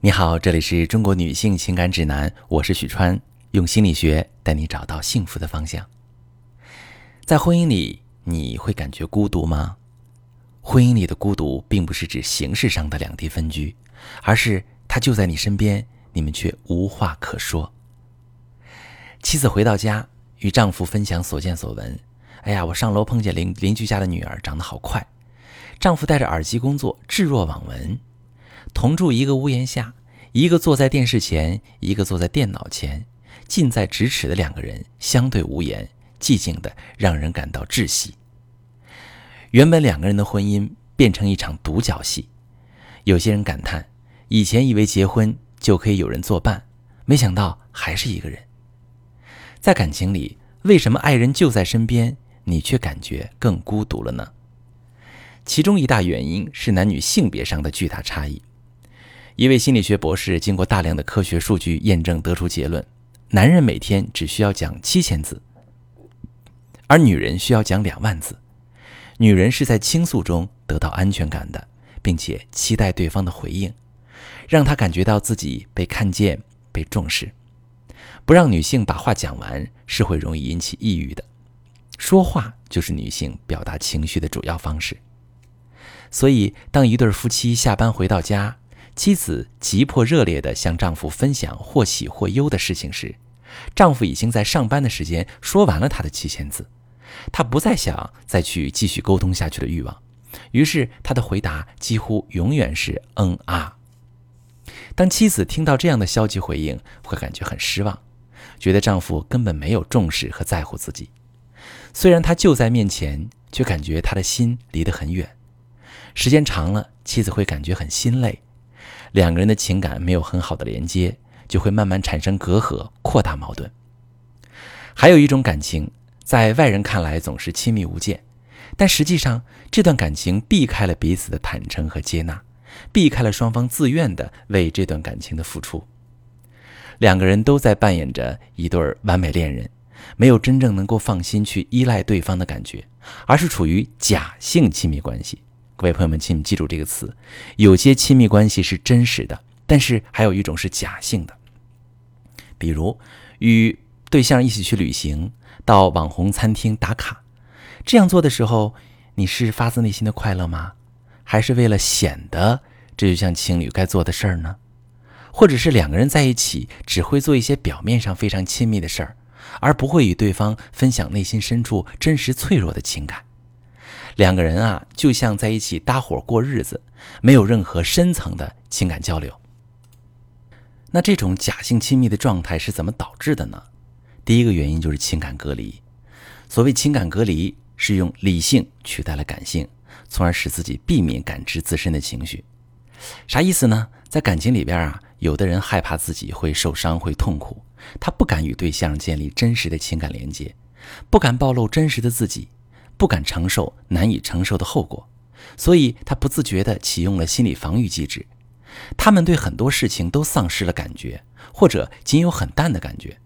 你好，这里是中国女性情感指南，我是许川，用心理学带你找到幸福的方向。在婚姻里，你会感觉孤独吗？婚姻里的孤独，并不是指形式上的两地分居，而是他就在你身边，你们却无话可说。妻子回到家，与丈夫分享所见所闻。哎呀，我上楼碰见邻邻居家的女儿，长得好快。丈夫戴着耳机工作，置若罔闻。同住一个屋檐下，一个坐在电视前，一个坐在电脑前，近在咫尺的两个人相对无言，寂静的让人感到窒息。原本两个人的婚姻变成一场独角戏，有些人感叹：以前以为结婚就可以有人作伴，没想到还是一个人。在感情里，为什么爱人就在身边，你却感觉更孤独了呢？其中一大原因是男女性别上的巨大差异。一位心理学博士经过大量的科学数据验证，得出结论：男人每天只需要讲七千字，而女人需要讲两万字。女人是在倾诉中得到安全感的，并且期待对方的回应，让她感觉到自己被看见、被重视。不让女性把话讲完，是会容易引起抑郁的。说话就是女性表达情绪的主要方式。所以，当一对夫妻下班回到家，妻子急迫热烈地向丈夫分享或喜或忧的事情时，丈夫已经在上班的时间说完了他的七千字，他不再想再去继续沟通下去的欲望，于是他的回答几乎永远是“嗯啊”。当妻子听到这样的消极回应，会感觉很失望，觉得丈夫根本没有重视和在乎自己。虽然他就在面前，却感觉他的心离得很远。时间长了，妻子会感觉很心累。两个人的情感没有很好的连接，就会慢慢产生隔阂，扩大矛盾。还有一种感情，在外人看来总是亲密无间，但实际上这段感情避开了彼此的坦诚和接纳，避开了双方自愿的为这段感情的付出。两个人都在扮演着一对完美恋人，没有真正能够放心去依赖对方的感觉，而是处于假性亲密关系。各位朋友们，请记住这个词：有些亲密关系是真实的，但是还有一种是假性的。比如与对象一起去旅行，到网红餐厅打卡，这样做的时候，你是发自内心的快乐吗？还是为了显得这就像情侣该做的事儿呢？或者是两个人在一起只会做一些表面上非常亲密的事儿，而不会与对方分享内心深处真实脆弱的情感？两个人啊，就像在一起搭伙过日子，没有任何深层的情感交流。那这种假性亲密的状态是怎么导致的呢？第一个原因就是情感隔离。所谓情感隔离，是用理性取代了感性，从而使自己避免感知自身的情绪。啥意思呢？在感情里边啊，有的人害怕自己会受伤、会痛苦，他不敢与对象建立真实的情感连接，不敢暴露真实的自己。不敢承受难以承受的后果，所以他不自觉地启用了心理防御机制。他们对很多事情都丧失了感觉，或者仅有很淡的感觉，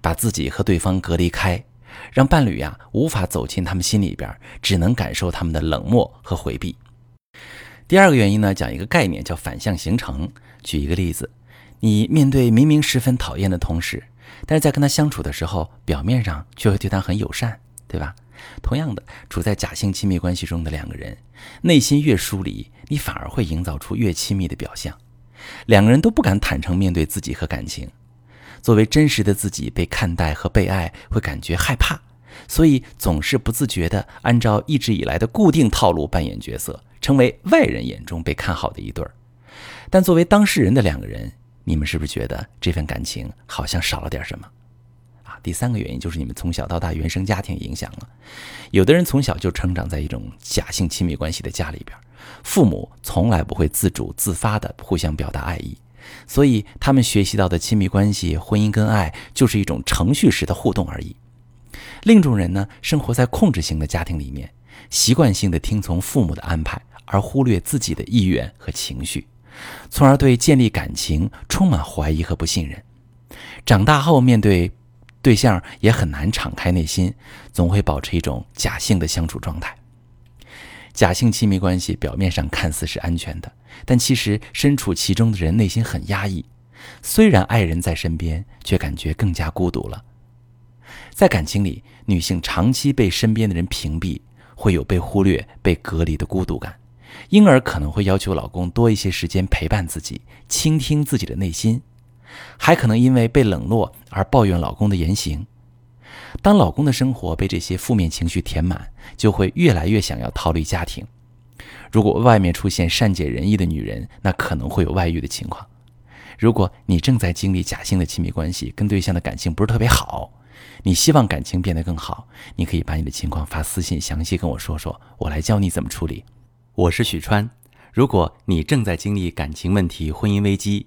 把自己和对方隔离开，让伴侣呀无法走进他们心里边，只能感受他们的冷漠和回避。第二个原因呢，讲一个概念叫反向形成。举一个例子，你面对明明十分讨厌的同事，但是在跟他相处的时候，表面上却会对他很友善，对吧？同样的，处在假性亲密关系中的两个人，内心越疏离，你反而会营造出越亲密的表象。两个人都不敢坦诚面对自己和感情，作为真实的自己被看待和被爱，会感觉害怕，所以总是不自觉地按照一直以来的固定套路扮演角色，成为外人眼中被看好的一对儿。但作为当事人的两个人，你们是不是觉得这份感情好像少了点什么？第三个原因就是你们从小到大原生家庭影响了，有的人从小就成长在一种假性亲密关系的家里边，父母从来不会自主自发的互相表达爱意，所以他们学习到的亲密关系、婚姻跟爱就是一种程序式的互动而已。另一种人呢，生活在控制型的家庭里面，习惯性的听从父母的安排，而忽略自己的意愿和情绪，从而对建立感情充满怀疑和不信任。长大后面对。对象也很难敞开内心，总会保持一种假性的相处状态。假性亲密关系表面上看似是安全的，但其实身处其中的人内心很压抑。虽然爱人在身边，却感觉更加孤独了。在感情里，女性长期被身边的人屏蔽，会有被忽略、被隔离的孤独感，因而可能会要求老公多一些时间陪伴自己，倾听自己的内心，还可能因为被冷落而抱怨老公的言行。当老公的生活被这些负面情绪填满，就会越来越想要逃离家庭。如果外面出现善解人意的女人，那可能会有外遇的情况。如果你正在经历假性的亲密关系，跟对象的感情不是特别好，你希望感情变得更好，你可以把你的情况发私信，详细跟我说说，我来教你怎么处理。我是许川，如果你正在经历感情问题、婚姻危机，